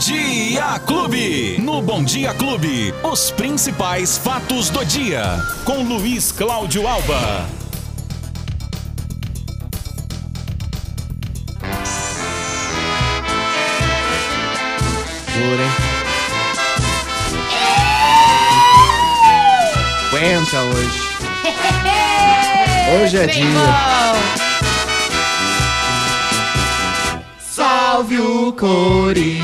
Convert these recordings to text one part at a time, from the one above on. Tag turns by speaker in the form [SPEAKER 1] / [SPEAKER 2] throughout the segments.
[SPEAKER 1] Dia Clube. No Bom Dia Clube, os principais fatos do dia. Com Luiz Cláudio Alba.
[SPEAKER 2] Dura, hein? Aguenta hoje. Hoje é
[SPEAKER 3] Bem
[SPEAKER 2] dia.
[SPEAKER 3] bom.
[SPEAKER 2] Salve o Corinthians.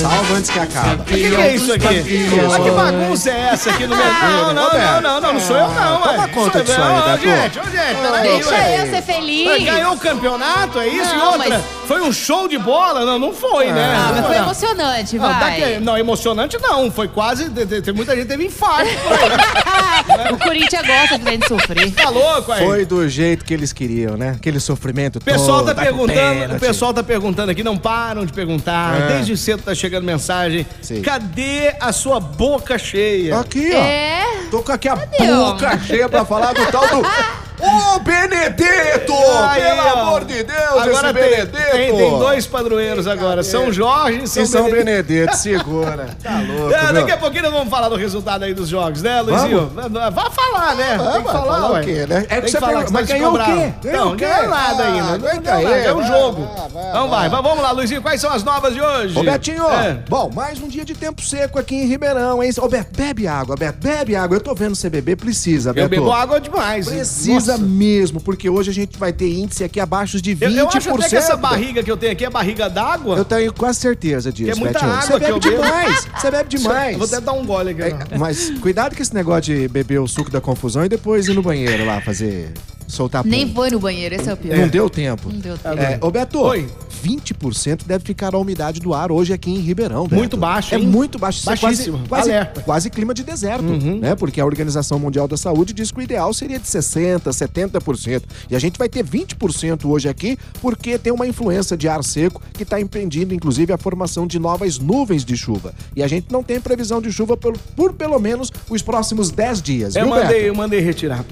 [SPEAKER 2] Salva antes que acaba.
[SPEAKER 4] O que, que é isso aqui? Mas que bagunça é essa aqui no meu. Não, não, não, não, não, não sou eu não,
[SPEAKER 2] Toma conta
[SPEAKER 4] Sou
[SPEAKER 2] disso
[SPEAKER 4] eu,
[SPEAKER 2] aí,
[SPEAKER 4] não,
[SPEAKER 2] Beto.
[SPEAKER 4] Gente, ô gente, peraí,
[SPEAKER 3] Deixa eu ser feliz.
[SPEAKER 4] Ganhou o campeonato, é isso?
[SPEAKER 3] Não,
[SPEAKER 4] e outra,
[SPEAKER 3] mas-
[SPEAKER 4] foi um show de bola? Não, não foi, né?
[SPEAKER 3] Ah, mas
[SPEAKER 4] Não
[SPEAKER 3] foi
[SPEAKER 4] não.
[SPEAKER 3] emocionante,
[SPEAKER 4] Não,
[SPEAKER 3] vai.
[SPEAKER 4] daqui- não, emocionante não. Foi quase. Muita gente teve infarto.
[SPEAKER 3] o Corinthians gosta de gente sofrer.
[SPEAKER 4] Tá louco aí?
[SPEAKER 2] Foi do jeito que eles queriam, né? Aquele sofrimento
[SPEAKER 4] O pessoal
[SPEAKER 2] todo.
[SPEAKER 4] tá perguntando,
[SPEAKER 2] pênalti.
[SPEAKER 4] o pessoal tá perguntando aqui, não param de perguntar.
[SPEAKER 2] É.
[SPEAKER 4] Desde cedo tá chegando mensagem.
[SPEAKER 2] Sim.
[SPEAKER 4] Cadê a sua boca cheia?
[SPEAKER 2] Aqui, ó.
[SPEAKER 3] É.
[SPEAKER 2] Tô com aqui a
[SPEAKER 3] ó?
[SPEAKER 2] boca cheia pra falar do tal do... Ô, Benedetto!
[SPEAKER 4] Aí,
[SPEAKER 2] Pelo
[SPEAKER 4] ó.
[SPEAKER 2] amor de Deus,
[SPEAKER 4] Agora tem,
[SPEAKER 2] Benedetto!
[SPEAKER 4] tem, tem dois padroeiros agora, São Jorge e São,
[SPEAKER 2] E São
[SPEAKER 4] Benedito.
[SPEAKER 2] Benedetto, segura. Tá louco,
[SPEAKER 4] É, daqui a pouquinho nós vamos falar do resultado aí dos jogos, né, Luizinho? Vá falar, né?
[SPEAKER 2] Ah,
[SPEAKER 4] Tem que falar,
[SPEAKER 2] falar
[SPEAKER 4] ué.
[SPEAKER 2] o quê, né? É que você
[SPEAKER 4] falar,
[SPEAKER 2] mas ganhou o quê?
[SPEAKER 4] Não, ganhou nada
[SPEAKER 2] Ah,
[SPEAKER 4] ainda.
[SPEAKER 2] Aguenta
[SPEAKER 4] ganhou
[SPEAKER 2] aí,
[SPEAKER 4] é um jogo. Então vai, vai, vamos lá, Luizinho, quais são as novas de hoje?
[SPEAKER 2] Ô, Betinho,
[SPEAKER 4] É.
[SPEAKER 2] bom, mais um dia de tempo seco aqui em Ribeirão, hein? Ô, Beto, bebe água, Beto, bebe água. Eu tô vendo você beber, precisa, Beto.
[SPEAKER 4] Eu bebo água demais.
[SPEAKER 2] Precisa
[SPEAKER 4] Nossa.
[SPEAKER 2] mesmo, porque hoje a gente vai ter índice aqui abaixo de 20%.
[SPEAKER 4] Eu, eu acho até que essa barriga que eu tenho aqui é barriga d'água.
[SPEAKER 2] Eu tenho quase certeza disso,
[SPEAKER 4] Que é muita
[SPEAKER 2] Betinho.
[SPEAKER 4] água
[SPEAKER 2] Você bebe demais, você bebe demais.
[SPEAKER 4] Eu vou até dar um gole aqui.
[SPEAKER 2] É, mas cuidado com esse negócio de beber o suco da confusão e depois ir no banheiro lá fazer. Soltar pum.
[SPEAKER 3] Nem foi no banheiro, esse é o pior.
[SPEAKER 2] Não deu tempo.
[SPEAKER 3] Não deu tempo.
[SPEAKER 2] É, ô Beto,
[SPEAKER 4] Oi.
[SPEAKER 2] 20% deve ficar a umidade do ar hoje aqui em Ribeirão, Beto.
[SPEAKER 4] Muito baixo,
[SPEAKER 2] É
[SPEAKER 4] hein?
[SPEAKER 2] muito baixo. Isso é
[SPEAKER 4] Baixíssimo.
[SPEAKER 2] quase, quase,
[SPEAKER 4] Alerta. Uhum.
[SPEAKER 2] quase clima de deserto, né? Porque a Organização Mundial da Saúde diz que o ideal seria de 60%, 70%. E a gente vai ter 20% hoje aqui porque tem uma influência de ar seco que está impedindo, inclusive, a formação de novas nuvens de chuva. E a gente não tem previsão de chuva por, por pelo menos os próximos 10 dias,
[SPEAKER 4] Eu
[SPEAKER 2] viu,
[SPEAKER 4] mandei,
[SPEAKER 2] Beto?
[SPEAKER 4] eu mandei retirar.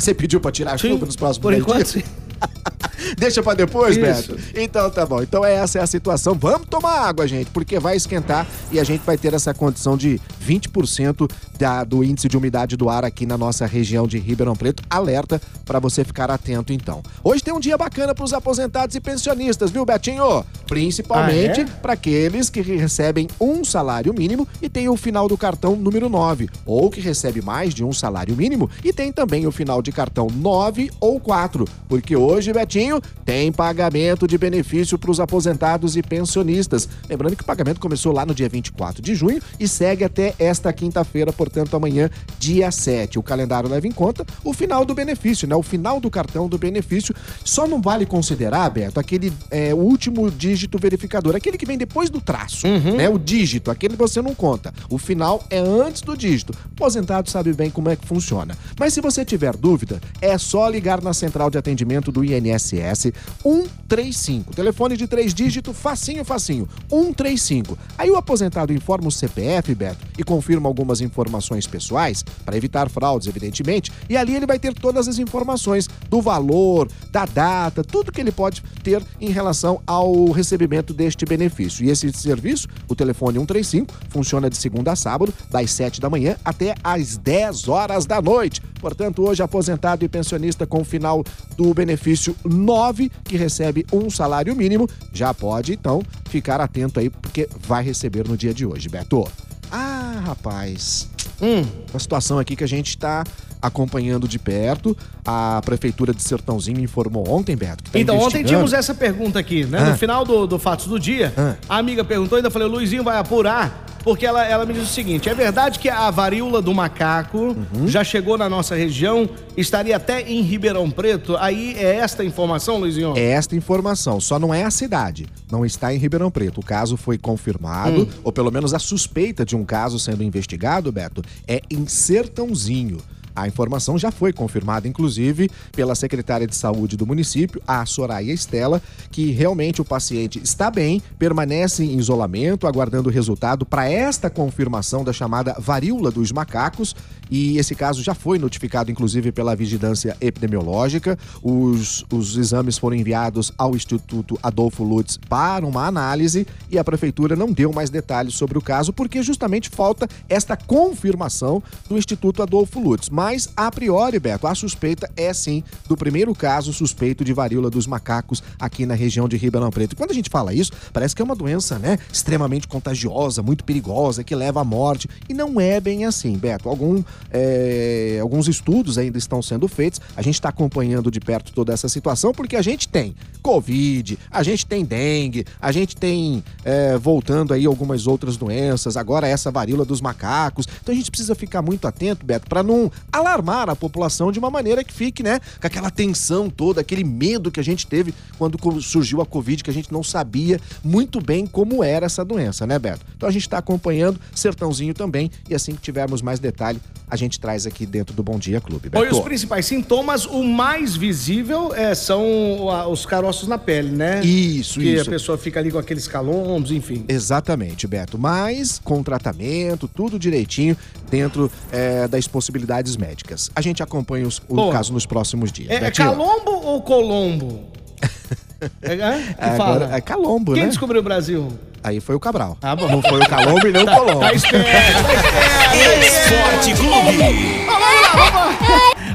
[SPEAKER 2] Você pediu pra tirar a
[SPEAKER 4] Sim,
[SPEAKER 2] chuva nos próximos
[SPEAKER 4] Por
[SPEAKER 2] 10
[SPEAKER 4] enquanto, sim.
[SPEAKER 2] Deixa pra depois,
[SPEAKER 4] Isso.
[SPEAKER 2] Beto? Então tá bom. Então essa é a situação. Vamos tomar água, gente, porque vai esquentar e a gente vai ter essa condição de 20% da, do índice de umidade do ar aqui na nossa região de Ribeirão Preto. Alerta pra você ficar atento, então. Hoje tem um dia bacana pros aposentados e pensionistas, viu, Betinho? Principalmente
[SPEAKER 4] Ah, é?
[SPEAKER 2] para aqueles que recebem um salário mínimo e tem o final do cartão número 9, ou que recebe mais de um salário mínimo e tem também o final de cartão 9 ou 4, porque hoje, Betinho, tem pagamento de benefício para os aposentados e pensionistas. Lembrando que o pagamento começou lá no dia 24 de junho e segue até esta quinta-feira, portanto, amanhã, dia 7. O calendário leva em conta o final do benefício, né? O final do cartão do benefício. Só não vale considerar, Beto, aquele é, último dígito verificador, aquele que vem depois do traço, né? O dígito, aquele você não conta. O final é antes do dígito. O aposentado sabe bem como é que funciona. Mas se você tiver dúvida, é só ligar na central de atendimento do INSS 135. Telefone de três dígitos, facinho, facinho. 135. Aí o aposentado informa o CPF, Beto, e confirma algumas informações pessoais, para evitar fraudes, evidentemente, e ali ele vai ter todas as informações do valor, da data, tudo que ele pode ter em relação ao recebimento deste benefício. E esse serviço, o telefone 135, funciona de segunda a sábado, das 7 da manhã até às 10 horas da noite. Portanto, hoje aposentado e pensionista com o final do benefício 9, que recebe um salário mínimo, já pode então ficar atento aí, porque vai receber no dia de hoje, Beto. Ah, rapaz.
[SPEAKER 4] Hum.
[SPEAKER 2] Uma situação aqui que a gente está acompanhando de perto. A Prefeitura de Sertãozinho informou ontem, Beto. Que tá
[SPEAKER 4] Então, ontem tínhamos essa pergunta aqui, né?
[SPEAKER 2] Ah.
[SPEAKER 4] No final do, do Fatos do Dia,
[SPEAKER 2] Ah.
[SPEAKER 4] a amiga perguntou, ainda falei, o Luizinho vai apurar, porque ela, ela me disse o seguinte: é verdade que a varíola do macaco
[SPEAKER 2] Uhum.
[SPEAKER 4] já chegou na nossa região, estaria até em Ribeirão Preto? Aí é esta informação, Luizinho?
[SPEAKER 2] É esta informação, só não é a cidade. Não está em Ribeirão Preto. O caso foi confirmado,
[SPEAKER 4] Hum.
[SPEAKER 2] ou pelo menos a suspeita de um caso sendo investigado, Beto, é em Sertãozinho. A informação já foi confirmada, inclusive, pela secretária de saúde do município, a Soraya Estela, que realmente o paciente está bem, permanece em isolamento, aguardando o resultado para esta confirmação da chamada varíola dos macacos. E esse caso já foi notificado, inclusive, pela vigilância epidemiológica. Os, os exames foram enviados ao Instituto Adolfo Lutz para uma análise e a prefeitura não deu mais detalhes sobre o caso, porque justamente falta esta confirmação do Instituto Adolfo Lutz. Mas, a priori, Beto, a suspeita é sim do primeiro caso suspeito de varíola dos macacos aqui na região de Ribeirão Preto. E quando a gente fala isso, parece que é uma doença, né, extremamente contagiosa, muito perigosa, que leva à morte. E não é bem assim, Beto. Algum, é, alguns estudos ainda estão sendo feitos. A gente está acompanhando de perto toda essa situação, porque a gente tem Covid, a gente tem dengue, a gente tem, é, voltando aí, algumas outras doenças, agora essa varíola dos macacos. Então a gente precisa ficar muito atento, Beto, para não alarmar a população de uma maneira que fique, né, com aquela tensão toda, aquele medo que a gente teve quando surgiu a Covid, que a gente não sabia muito bem como era essa doença, né, Beto? Então a gente está acompanhando, Sertãozinho também, e assim que tivermos mais detalhe, a gente traz aqui dentro do Bom Dia Clube. Beto.
[SPEAKER 4] Oi, os principais sintomas, o mais visível é, são os caroços na pele, né?
[SPEAKER 2] Isso,
[SPEAKER 4] que
[SPEAKER 2] isso.
[SPEAKER 4] a pessoa fica ali com aqueles calombos, enfim.
[SPEAKER 2] Exatamente, Beto. Mas com tratamento, tudo direitinho, dentro é, das possibilidades médicas. A gente acompanha os- o
[SPEAKER 4] Boa.
[SPEAKER 2] caso nos próximos dias.
[SPEAKER 4] É, é calombo ou colombo? é, é?
[SPEAKER 2] Agora é Calombo,
[SPEAKER 4] Quem
[SPEAKER 2] né?
[SPEAKER 4] descobriu o Brasil?
[SPEAKER 2] Aí foi o Cabral.
[SPEAKER 4] Ah, bom.
[SPEAKER 2] Não foi o Calombo e nem o Colombo.
[SPEAKER 4] Tá esperto, tá esperto.
[SPEAKER 1] Esporte Clube.
[SPEAKER 4] Vamos lá, vamos lá.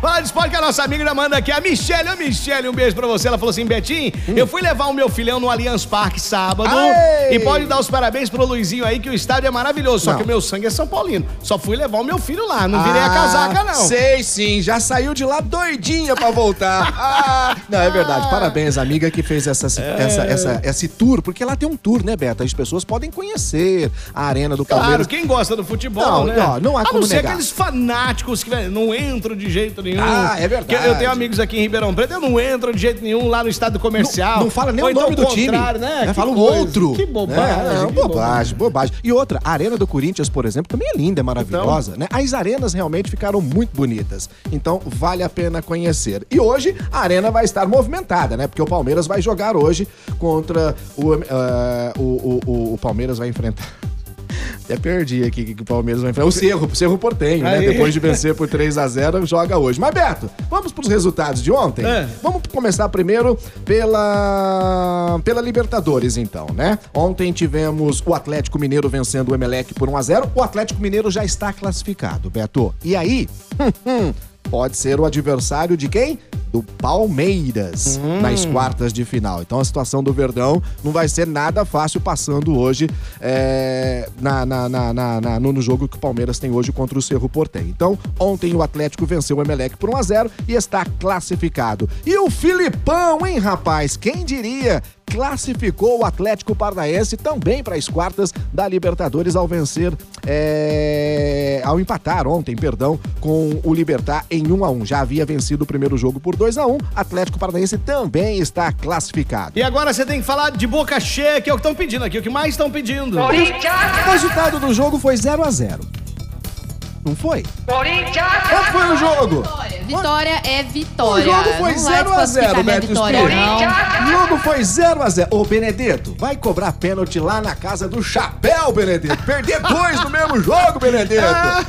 [SPEAKER 4] Fala de esporte que a nossa amiga já manda aqui. A Michelle, a Michelle, um beijo pra você. Ela falou assim: Betinho, eu fui levar o meu filhão no Allianz Parque sábado.
[SPEAKER 2] Ei!
[SPEAKER 4] E pode dar os parabéns pro Luizinho aí, que o estádio é maravilhoso. Só
[SPEAKER 2] Não.
[SPEAKER 4] que o meu sangue é São Paulino. Só fui levar o meu filho lá. Não virei a casaca, não.
[SPEAKER 2] Ah, Sei sim, já saiu de lá doidinha pra voltar. Ah, não, é verdade. Parabéns, amiga que fez essa,
[SPEAKER 4] É.
[SPEAKER 2] essa, essa, esse tour, porque lá tem um tour, né, Beto? As pessoas podem conhecer a arena do
[SPEAKER 4] Claro,
[SPEAKER 2] Palmeiras.
[SPEAKER 4] quem gosta do futebol,
[SPEAKER 2] Não,
[SPEAKER 4] né?
[SPEAKER 2] não, não há
[SPEAKER 4] a
[SPEAKER 2] como
[SPEAKER 4] não ser
[SPEAKER 2] negar.
[SPEAKER 4] aqueles fanáticos que não entram de jeito nenhum.
[SPEAKER 2] Ah, é verdade.
[SPEAKER 4] Eu tenho amigos aqui em Ribeirão Preto, eu não entro de jeito nenhum lá no estado comercial.
[SPEAKER 2] Não, não fala nem
[SPEAKER 4] Ou
[SPEAKER 2] o
[SPEAKER 4] então
[SPEAKER 2] nome do time.
[SPEAKER 4] Né? Que
[SPEAKER 2] Fala o outro.
[SPEAKER 4] Que bobagem.
[SPEAKER 2] Né? Não,
[SPEAKER 4] que
[SPEAKER 2] bobagem, bobagem. E outra, a Arena do Corinthians, por exemplo, também é linda, é maravilhosa, né? As arenas realmente ficaram muito bonitas. Então, vale a pena conhecer. E hoje, a arena vai estar movimentada, né? Porque o Palmeiras vai jogar hoje contra o... o, o, o- o Palmeiras vai enfrentar... Até perdi aqui que que o Palmeiras vai enfrentar. O Cerro, o Cerro Portenho, né?
[SPEAKER 4] Aí.
[SPEAKER 2] Depois de vencer por 3 a 0 joga hoje. Mas, Beto, vamos para os resultados de ontem?
[SPEAKER 4] É.
[SPEAKER 2] Vamos começar primeiro pela, pela Libertadores, então, né? Ontem tivemos o Atlético Mineiro vencendo o Emelec por 1 a 0 O Atlético Mineiro já está classificado, Beto. E aí, pode ser o adversário de quem? Do Palmeiras, nas quartas de final. Então a situação do Verdão não vai ser nada fácil passando hoje é, na, na- na- no jogo que o Palmeiras tem hoje contra o Cerro Portem. Então, ontem o Atlético venceu o Emelec por 1 a 0 e está classificado. E o Filipão, hein, rapaz? Quem diria? Classificou o Atlético Paranaense também para as quartas da Libertadores ao vencer, é, ao empatar ontem, perdão, com o Libertar em 1 a 1 Já havia vencido o primeiro jogo por 2 a 1 Atlético Paranaense também está classificado.
[SPEAKER 4] E agora você tem que falar de boca cheia, que é o que estão pedindo aqui, o que mais estão pedindo.
[SPEAKER 2] O resultado do jogo foi 0 a 0 Não foi? Quanto foi o jogo?
[SPEAKER 3] Vitória é
[SPEAKER 2] O
[SPEAKER 3] vitória.
[SPEAKER 2] jogo foi
[SPEAKER 3] Não vai
[SPEAKER 2] 0 a 0
[SPEAKER 3] desclassificar minha
[SPEAKER 2] Beto
[SPEAKER 3] vitória,
[SPEAKER 2] Espírito.
[SPEAKER 3] não.
[SPEAKER 2] O jogo foi 0 a 0 Ô, Benedetto, vai cobrar pênalti lá na casa do Chapéu, Benedetto. Perder dois no mesmo jogo, Benedetto.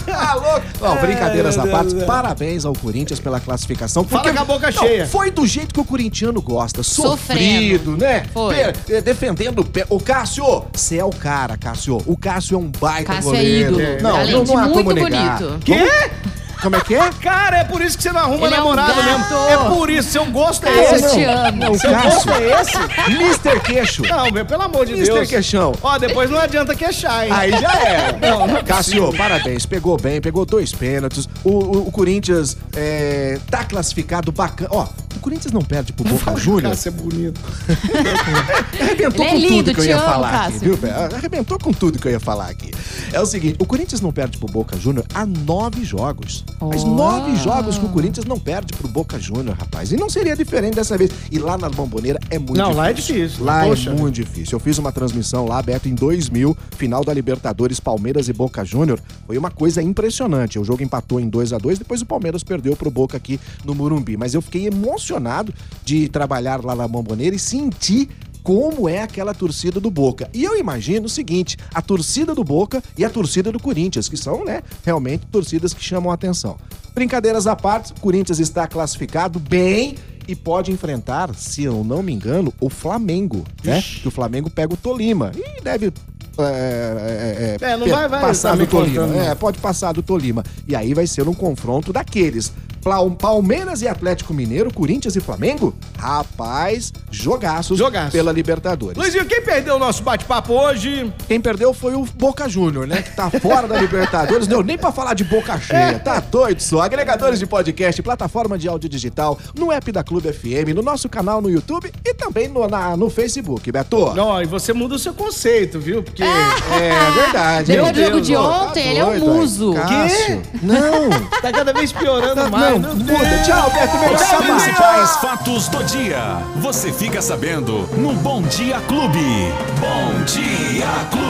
[SPEAKER 2] Tá louco? Ó, brincadeiras à parte, parabéns ao Corinthians pela classificação.
[SPEAKER 4] Fala com a boca
[SPEAKER 2] Não,
[SPEAKER 4] cheia.
[SPEAKER 2] Foi do jeito que o corintiano gosta,
[SPEAKER 3] Sofrendo.
[SPEAKER 2] sofrido, né?
[SPEAKER 3] Foi.
[SPEAKER 2] Pe- eh, defendendo o pé. Ô, Cássio, você é o cara, Cássio. O Cássio é um baita
[SPEAKER 3] Cássio é
[SPEAKER 2] goleiro.
[SPEAKER 3] ídolo.
[SPEAKER 2] Não,
[SPEAKER 3] Além
[SPEAKER 2] não, não há
[SPEAKER 3] muito
[SPEAKER 2] como negar.
[SPEAKER 3] bonito.
[SPEAKER 4] Quê?
[SPEAKER 2] Como é que é?
[SPEAKER 4] Cara, é por isso que você não arruma
[SPEAKER 3] Ele é um
[SPEAKER 4] namorado
[SPEAKER 3] gato.
[SPEAKER 4] mesmo. É por isso, seu gosto é esse.
[SPEAKER 3] eu te amo.
[SPEAKER 2] Não, o
[SPEAKER 4] Seu gosto é esse?
[SPEAKER 2] Mr. Queixo.
[SPEAKER 4] Não, meu, pelo amor de
[SPEAKER 2] Mr.
[SPEAKER 4] Deus.
[SPEAKER 2] Queixão.
[SPEAKER 4] Ó, depois não adianta queixar, hein?
[SPEAKER 2] Aí já é. Cássio, parabéns. Pegou bem, pegou dois pênaltis. O, o- o Corinthians é, tá classificado bacana. Ó, Corinthians não perde pro Boca Juniors.
[SPEAKER 4] Cássio é bonito.
[SPEAKER 2] Arrebentou
[SPEAKER 3] Ele é
[SPEAKER 2] com
[SPEAKER 3] lindo,
[SPEAKER 2] tudo que eu ia
[SPEAKER 3] amo,
[SPEAKER 2] falar aqui, viu, velho? Arrebentou com tudo que eu ia falar aqui. É o seguinte, o Corinthians não perde pro Boca Júnior há nove jogos. Mas
[SPEAKER 3] Oh.
[SPEAKER 2] nove jogos que o Corinthians não perde pro Boca Júnior, rapaz. E não seria diferente dessa vez. E lá na Bomboneira é muito
[SPEAKER 4] Não,
[SPEAKER 2] difícil.
[SPEAKER 4] lá é difícil.
[SPEAKER 2] Lá
[SPEAKER 4] Poxa.
[SPEAKER 2] é muito difícil. Eu fiz uma transmissão lá, Beto, em 2000, final da Libertadores, Palmeiras e Boca Júnior. Foi uma coisa impressionante. O jogo empatou em 2 a 2 depois o Palmeiras perdeu pro Boca aqui no Murumbi. Mas eu fiquei emocionado de trabalhar lá na Bomboneira e sentir como é aquela torcida do Boca. E eu imagino o seguinte, a torcida do Boca e a torcida do Corinthians, que são, né, realmente torcidas que chamam a atenção. Brincadeiras à parte, o Corinthians está classificado bem e pode enfrentar, se eu não me engano, o Flamengo, né? Que o Flamengo pega o Tolima e deve é, é,
[SPEAKER 4] É, não
[SPEAKER 2] per-
[SPEAKER 4] vai- vai
[SPEAKER 2] passar do Tolima.
[SPEAKER 4] não.
[SPEAKER 2] É, pode passar do Tolima. E aí vai ser um confronto daqueles. Palmeiras e Atlético Mineiro, Corinthians e Flamengo? Rapaz, jogaços
[SPEAKER 4] Jogaço.
[SPEAKER 2] pela Libertadores.
[SPEAKER 4] Luizinho, quem perdeu o nosso bate-papo hoje?
[SPEAKER 2] Quem perdeu foi o Boca Júnior, né? Que tá fora da Libertadores. Não deu nem pra falar de boca cheia. Tá doido só. Agregadores de podcast, plataforma de áudio digital, no app da Clube FM, no nosso canal no YouTube e também no, na- no Facebook, Beto.
[SPEAKER 4] Não, e você muda o seu conceito, viu? Porque.
[SPEAKER 2] É verdade.
[SPEAKER 3] Depois
[SPEAKER 2] Meu
[SPEAKER 3] do jogo de
[SPEAKER 2] tá
[SPEAKER 3] ontem, ele é um muso.
[SPEAKER 2] Cássio. Não.
[SPEAKER 4] Tá cada vez piorando
[SPEAKER 2] Tá-
[SPEAKER 4] mais.
[SPEAKER 2] não,
[SPEAKER 4] meu
[SPEAKER 2] muda. Tchau, Beto. Melhor
[SPEAKER 1] Os principais fatos do dia. Você fica sabendo no Bom Dia Clube. Bom Dia Clube.